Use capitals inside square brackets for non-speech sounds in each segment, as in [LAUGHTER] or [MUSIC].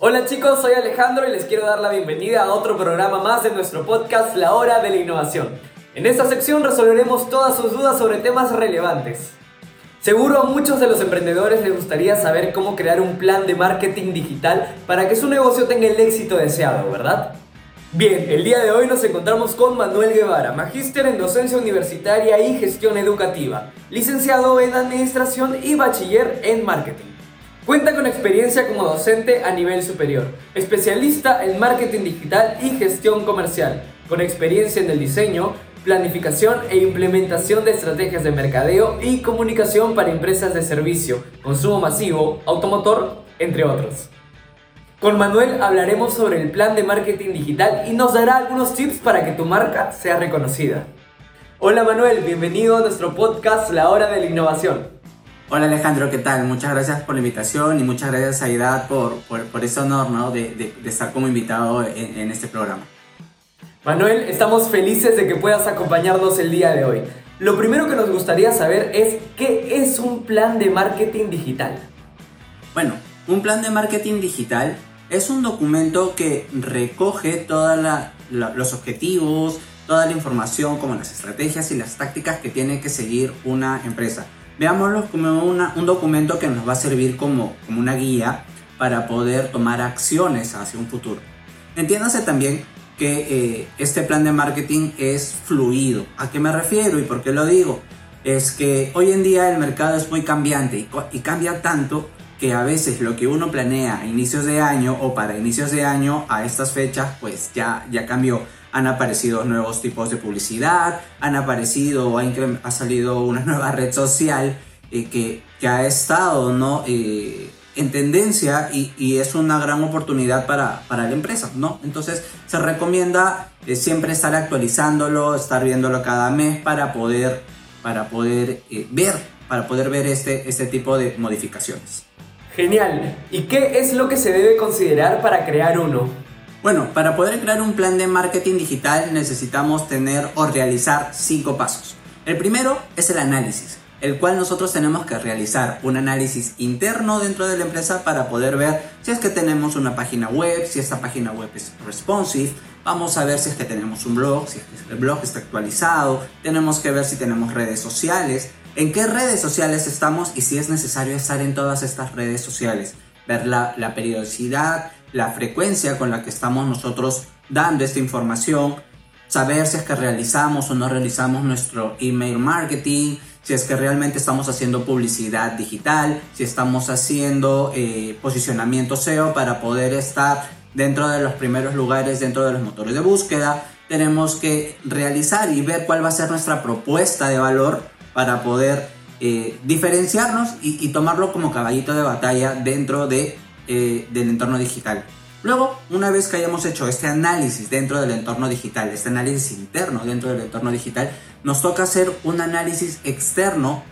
Hola chicos, soy Alejandro y les quiero dar la bienvenida a otro programa más de nuestro podcast La Hora de la Innovación. En esta sección resolveremos todas sus dudas sobre temas relevantes. Seguro a muchos de los emprendedores les gustaría saber cómo crear un plan de marketing digital para que su negocio tenga el éxito deseado, ¿verdad? Bien, el día de hoy nos encontramos con Manuel Guevara, magíster en docencia universitaria y gestión educativa, licenciado en administración y bachiller en marketing. Cuenta con experiencia como docente a nivel superior, especialista en marketing digital y gestión comercial, con experiencia en el diseño, planificación e implementación de estrategias de mercadeo y comunicación para empresas de servicio, consumo masivo, automotor, entre otros. Con Manuel hablaremos sobre el plan de marketing digital y nos dará algunos tips para que tu marca sea reconocida. Hola Manuel, bienvenido a nuestro podcast La Hora de la Innovación. Hola Alejandro, ¿qué tal? Muchas gracias por la invitación y muchas gracias a por, por, ese honor ¿no? de, estar como invitado en, este programa. Manuel, estamos felices de que puedas acompañarnos el día de hoy. Lo primero que nos gustaría saber es qué es un plan de marketing digital. Bueno, un plan de marketing digital es un documento que recoge todos los objetivos, toda la información como las estrategias y las tácticas que tiene que seguir una empresa veámoslo como un documento que nos va a servir como, como una guía para poder tomar acciones hacia un futuro. Entiéndase también que eh, este plan de marketing es fluido. ¿A qué me refiero y por qué lo digo? Es que hoy en día el mercado es muy cambiante y, y cambia tanto que a veces lo que uno planea a inicios de año o para inicios de año a estas fechas pues ya, ya cambió han aparecido nuevos tipos de publicidad, han aparecido, ha, ha salido una [LAUGHS] nueva red social eh, que, que, ha estado ¿no? Eh, en tendencia y, es una gran oportunidad para, para, la empresa, ¿no? Entonces se recomienda eh, siempre estar actualizándolo, estar viéndolo cada mes para poder, para poder ver, para poder ver este, este tipo de modificaciones. Genial. ¿Y qué es lo que se debe considerar para crear uno? Bueno, para poder crear un plan de marketing digital necesitamos tener o realizar cinco pasos. El primero es el análisis, el cual nosotros tenemos que realizar un análisis interno dentro de la empresa para poder ver si es que tenemos una página web, si esta página web es responsive, vamos a ver si es que tenemos un blog, si el blog está actualizado, tenemos que ver si tenemos redes sociales, en qué redes sociales estamos y si es necesario estar en todas estas redes sociales, ver la, la periodicidad, la frecuencia con la que estamos nosotros dando esta información, saber si es que realizamos o no realizamos nuestro email marketing, si es que realmente estamos haciendo publicidad digital, si estamos haciendo eh, posicionamiento SEO para poder estar dentro de los primeros lugares dentro de los motores de búsqueda. Tenemos que realizar y ver cuál va a ser nuestra propuesta de valor para poder eh, diferenciarnos y, y tomarlo como caballito de batalla dentro de eh, del entorno digital. Luego, una vez que hayamos hecho este análisis dentro del entorno digital, este análisis interno dentro del entorno digital, nos toca hacer un análisis externo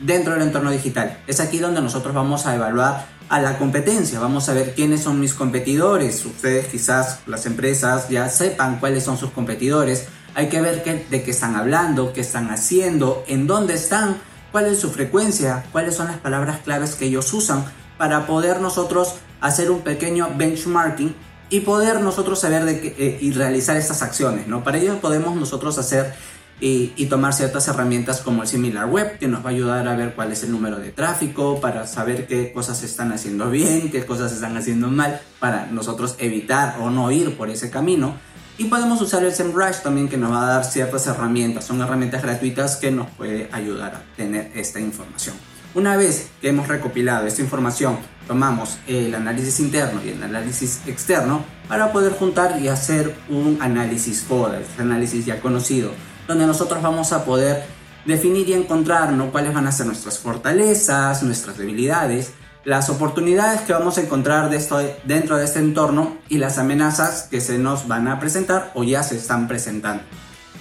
dentro del entorno digital. Es aquí donde nosotros vamos a evaluar a la competencia, vamos a ver quiénes son mis competidores. Ustedes quizás las empresas ya sepan cuáles son sus competidores. Hay que ver de qué están hablando, qué están haciendo, en dónde están, cuál es su frecuencia, cuáles son las palabras claves que ellos usan para poder nosotros hacer un pequeño benchmarking y poder nosotros saber de qué, eh, y realizar estas acciones, ¿no? Para ello podemos nosotros hacer y, y, tomar ciertas herramientas como el Similar Web, que nos va a ayudar a ver cuál es el número de tráfico, para saber qué cosas se están haciendo bien, qué cosas se están haciendo mal, para nosotros evitar o no ir por ese camino. Y podemos usar el SEMrush también, que nos va a dar ciertas herramientas. Son herramientas gratuitas que nos puede ayudar a tener esta información. Una vez que hemos recopilado esta información, tomamos el análisis interno y el análisis externo para poder juntar y hacer un análisis FODA, este análisis ya conocido, donde nosotros vamos a poder definir y encontrar cuáles van a ser nuestras fortalezas, nuestras debilidades, las oportunidades que vamos a encontrar dentro de este entorno y las amenazas que se nos van a presentar o ya se están presentando.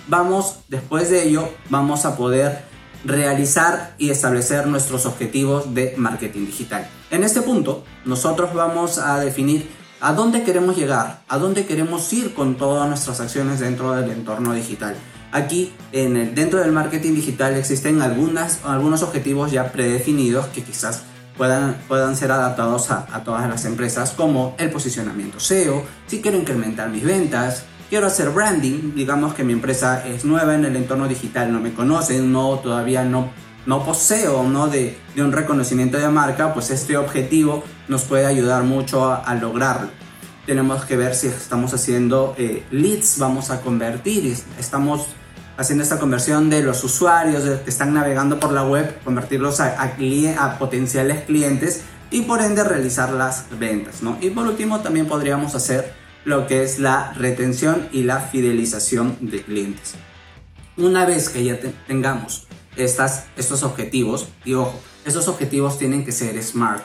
Vamos, después de ello, vamos a poder realizar y establecer nuestros objetivos de marketing digital. En este punto, nosotros vamos a definir a dónde queremos llegar, a dónde queremos ir con todas nuestras acciones dentro del entorno digital. Aquí, en el, dentro del marketing digital, existen algunas, algunos objetivos ya predefinidos que quizás puedan, puedan ser adaptados a, a todas las empresas, como el posicionamiento SEO, si quiero incrementar mis ventas, quiero hacer branding, digamos que mi empresa es nueva en el entorno digital, no me conocen, no, todavía no, no poseo ¿no? De, de un reconocimiento de marca, pues este objetivo nos puede ayudar mucho a, a lograrlo. Tenemos que ver si estamos haciendo eh, leads, vamos a convertir, estamos haciendo esta conversión de los usuarios que están navegando por la web, convertirlos a, a, a, potenciales clientes y por ende realizar las ventas. ¿no? Y por último también podríamos hacer lo que es la retención y la fidelización de clientes. Una vez que ya te tengamos estos objetivos, y ojo, estos objetivos tienen que ser smart.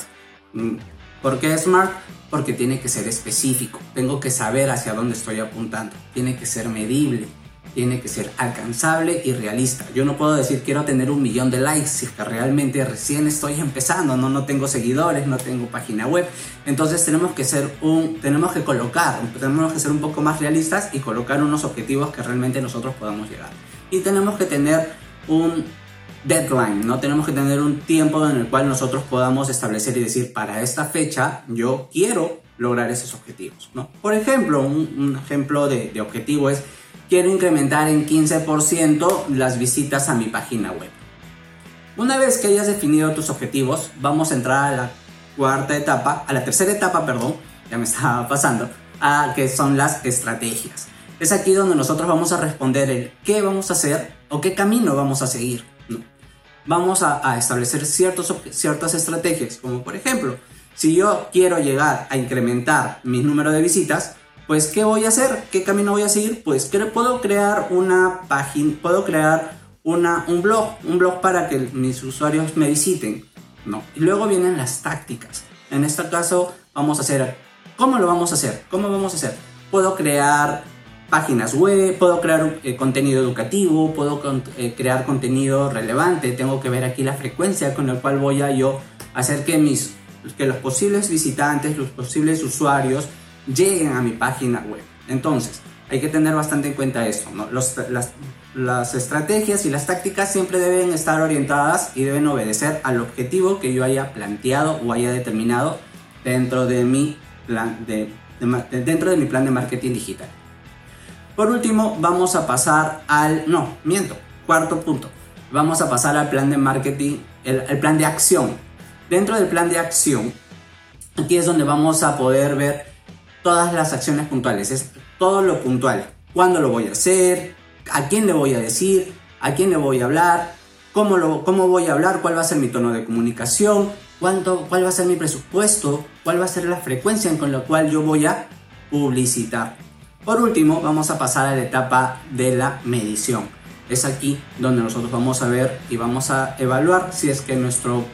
Mm, ¿Por qué smart? Porque tiene que ser específico. Tengo que saber hacia dónde estoy apuntando. Tiene que ser medible tiene que ser alcanzable y realista. Yo no puedo decir quiero tener un millón de likes si es que realmente recién estoy empezando, no, no tengo seguidores, no tengo página web. Entonces tenemos que ser un, tenemos que colocar, tenemos que ser un poco más realistas y colocar unos objetivos que realmente nosotros podamos llegar. Y tenemos que tener un deadline, no tenemos que tener un tiempo en el cual nosotros podamos establecer y decir para esta fecha yo quiero lograr esos objetivos. ¿no? Por ejemplo, un, un ejemplo de, de objetivo es quiero incrementar en 15% las visitas a mi página web. Una vez que hayas definido tus objetivos, vamos a entrar a la cuarta etapa, a la tercera etapa, perdón, ya me estaba [LAUGHS] pasando, a que son las estrategias. Es aquí donde nosotros vamos a responder el qué vamos a hacer o qué camino vamos a seguir. Vamos a, a establecer ciertos, ciertas estrategias, como por ejemplo, si yo quiero llegar a incrementar mi número de visitas, pues ¿qué voy a hacer? ¿Qué camino voy a seguir? Pues puedo crear una página, puedo crear una, un blog, un blog para que mis usuarios me visiten, ¿no? Y luego vienen las tácticas. En este caso vamos a hacer, ¿cómo lo vamos a hacer? ¿Cómo vamos a hacer? Puedo crear páginas web, puedo crear eh, contenido educativo, puedo eh, crear contenido relevante, tengo que ver aquí la frecuencia con la cual voy a yo hacer que mis que los posibles visitantes, los posibles usuarios lleguen a mi página web. Entonces, hay que tener bastante en cuenta eso. ¿no? las, estrategias y las tácticas siempre deben estar orientadas y deben obedecer al objetivo que yo haya planteado o haya determinado dentro de mi plan de, dentro de mi plan de marketing digital. Por último, vamos a pasar al no, miento, cuarto punto. Vamos a pasar al plan de marketing, el, el plan de acción. Dentro del plan de acción, aquí es donde vamos a poder ver todas las acciones puntuales, es todo lo puntual. ¿Cuándo lo voy a hacer? ¿A quién le voy a decir? ¿A quién le voy a hablar? ¿Cómo, lo, cómo voy a hablar? ¿Cuál va a ser mi tono de comunicación? ¿Cuánto, ¿Cuál va a ser mi presupuesto? ¿Cuál va a ser la frecuencia con la cual yo voy a publicitar? Por último, vamos a pasar a la etapa de la medición. Es aquí donde nosotros vamos a ver y vamos a evaluar si es que nuestro,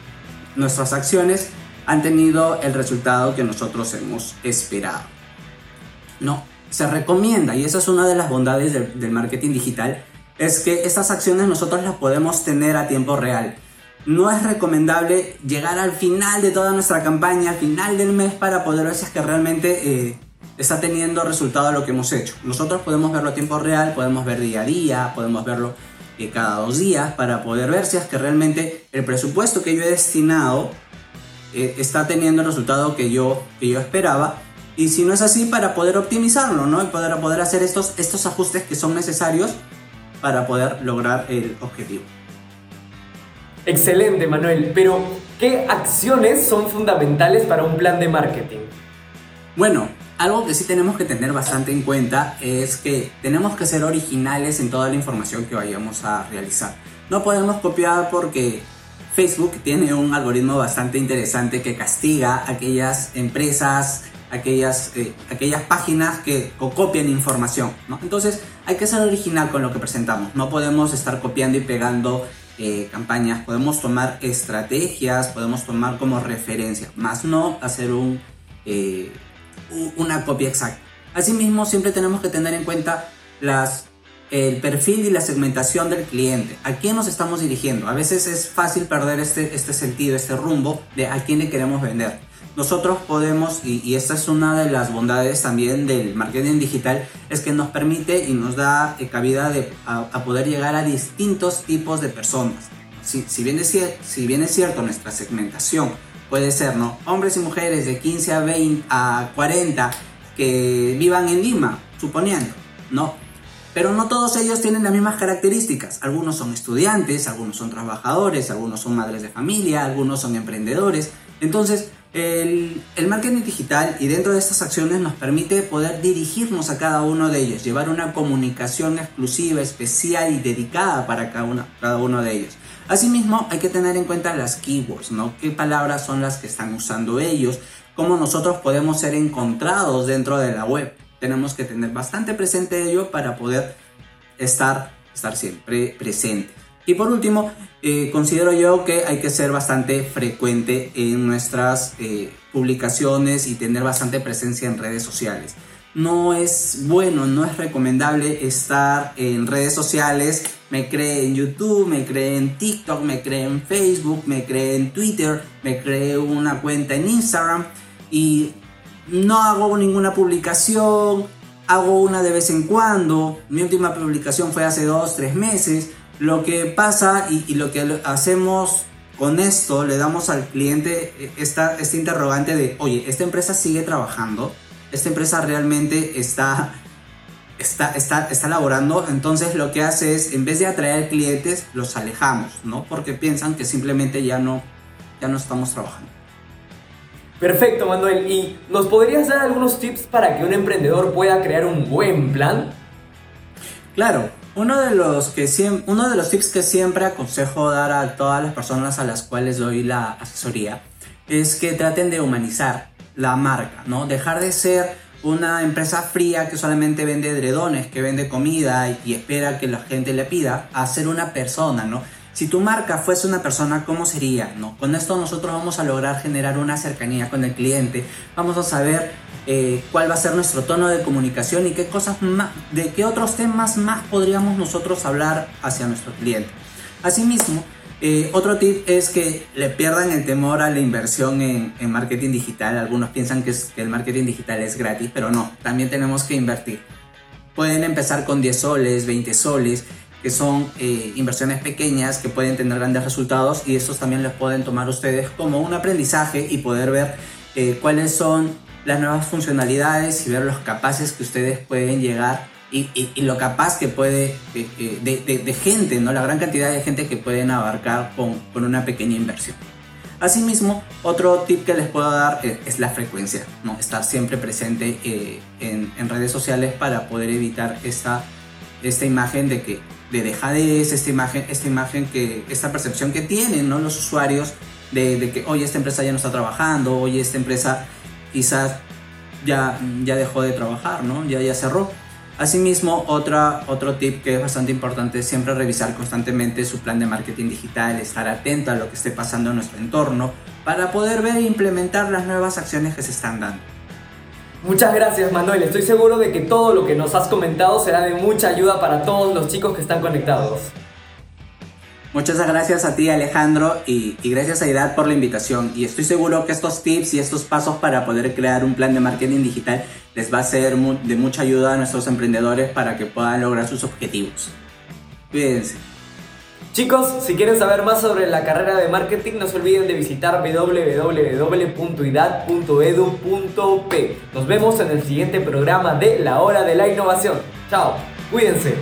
nuestras acciones han tenido el resultado que nosotros hemos esperado. No, se recomienda, y esa es una de las bondades del, marketing digital, es que estas acciones nosotros las podemos tener a tiempo real. No es recomendable llegar al final de toda nuestra campaña, al final del mes, para poder ver si es que realmente eh, está teniendo resultado lo que hemos hecho. Nosotros podemos verlo a tiempo real, podemos ver día a día, podemos verlo eh, cada dos días, para poder ver si es que realmente el presupuesto que yo he destinado eh, está teniendo el resultado que yo, que yo esperaba y si no es así, para poder optimizarlo, ¿no? Y poder, poder hacer estos, estos ajustes que son necesarios para poder lograr el objetivo. Excelente, Manuel. Pero, ¿qué acciones son fundamentales para un plan de marketing? Bueno, algo que sí tenemos que tener bastante en cuenta es que tenemos que ser originales en toda la información que vayamos a realizar. No podemos copiar porque Facebook tiene un algoritmo bastante interesante que castiga a aquellas empresas aquellas, eh, aquellas páginas que copian información. Entonces hay que ser original con lo que presentamos. No podemos estar copiando y pegando eh, campañas. Podemos tomar estrategias, podemos tomar como referencia, más no hacer un, eh, una copia exacta. Asimismo, siempre tenemos que tener en cuenta el perfil y la segmentación del cliente. ¿A quién nos estamos dirigiendo? A veces es fácil perder este, este sentido, este rumbo de a quién le queremos vender nosotros podemos, y, esta es una de las bondades también del marketing digital, es que nos permite y nos da eh, cabida de, a, poder llegar a distintos tipos de personas. Si, si, bien es, si bien es cierto, nuestra segmentación puede ser, ¿no? Hombres y mujeres de 15 a 20 a 40 que vivan en Lima, suponiendo, ¿no? Pero no todos ellos tienen las mismas características. Algunos son estudiantes, algunos son trabajadores, algunos son madres de familia, algunos son emprendedores. Entonces, el, marketing digital y dentro de estas acciones nos permite poder dirigirnos a cada uno de ellos, llevar una comunicación exclusiva, especial y dedicada para cada uno, cada uno de ellos. Asimismo, hay que tener en cuenta las keywords, ¿no? ¿Qué palabras son las que están usando ellos? ¿Cómo nosotros podemos ser encontrados dentro de la web? Tenemos que tener bastante presente ello para poder estar, estar siempre presente. Y por último, eh, considero yo que hay que ser bastante frecuente en nuestras eh, publicaciones y tener bastante presencia en redes sociales. No es bueno, no es recomendable estar en redes sociales. Me cree en YouTube, me cree en TikTok, me cree en Facebook, me cree en Twitter, me cree una cuenta en Instagram y no hago ninguna publicación, hago una de vez en cuando. Mi última publicación fue hace dos, tres meses lo que pasa y, lo que hacemos con esto, le damos al cliente esta, este interrogante de, oye, ¿esta empresa sigue trabajando? ¿Esta empresa realmente está, está, está, está laborando? Entonces lo que hace es, en vez de atraer clientes, los alejamos, ¿no? Porque piensan que simplemente ya no, ya no estamos trabajando. Perfecto, Manuel. ¿Y nos podrías dar algunos tips para que un emprendedor pueda crear un buen plan? Claro, uno de los que uno de los tips que siempre aconsejo dar a todas las personas a las cuales doy la asesoría es que traten de humanizar la marca, ¿no? Dejar de ser una empresa fría que solamente vende dredones, que vende comida y espera que la gente le pida, a ser una persona, ¿no? Si tu marca fuese una persona, ¿cómo sería? ¿no? Con esto nosotros vamos a lograr generar una cercanía con el cliente, vamos a saber eh, cuál va a ser nuestro tono de comunicación y qué cosas más, de qué otros temas más podríamos nosotros hablar hacia nuestro cliente. Asimismo, eh, otro tip es que le pierdan el temor a la inversión en, marketing digital. Algunos piensan que, que, el marketing digital es gratis, pero no, también tenemos que invertir. Pueden empezar con 10 soles, 20 soles, que son eh, inversiones pequeñas que pueden tener grandes resultados y estos también los pueden tomar ustedes como un aprendizaje y poder ver cuáles son las nuevas funcionalidades y ver los capaces que ustedes pueden llegar y, lo capaz que puede de, gente, ¿no? La gran cantidad de gente que pueden abarcar con, con una pequeña inversión. Asimismo, otro tip que les puedo dar es, la frecuencia, ¿no? Estar siempre presente eh, en, en, redes sociales para poder evitar esta, esta imagen de que de dejadez, esta imagen, esta imagen que, esta percepción que tienen ¿no? los usuarios de, que hoy esta empresa ya no está trabajando, hoy esta empresa quizás ya, ya dejó de trabajar, ¿no? Ya, ya cerró. Asimismo, otra, otro tip que es bastante importante es siempre revisar constantemente su plan de marketing digital, estar atento a lo que esté pasando en nuestro entorno para poder ver e implementar las nuevas acciones que se están dando. Muchas gracias Manuel, estoy seguro de que todo lo que nos has comentado será de mucha ayuda para todos los chicos que están conectados. Muchas gracias a ti Alejandro y, gracias a IDAD por la invitación y estoy seguro que estos tips y estos pasos para poder crear un plan de marketing digital les va a ser de mucha ayuda a nuestros emprendedores para que puedan lograr sus objetivos. Cuídense. Chicos, si quieren saber más sobre la carrera de marketing, no se olviden de visitar www.idad.edu.p. Nos vemos en el siguiente programa de La Hora de la Innovación. Chao, cuídense.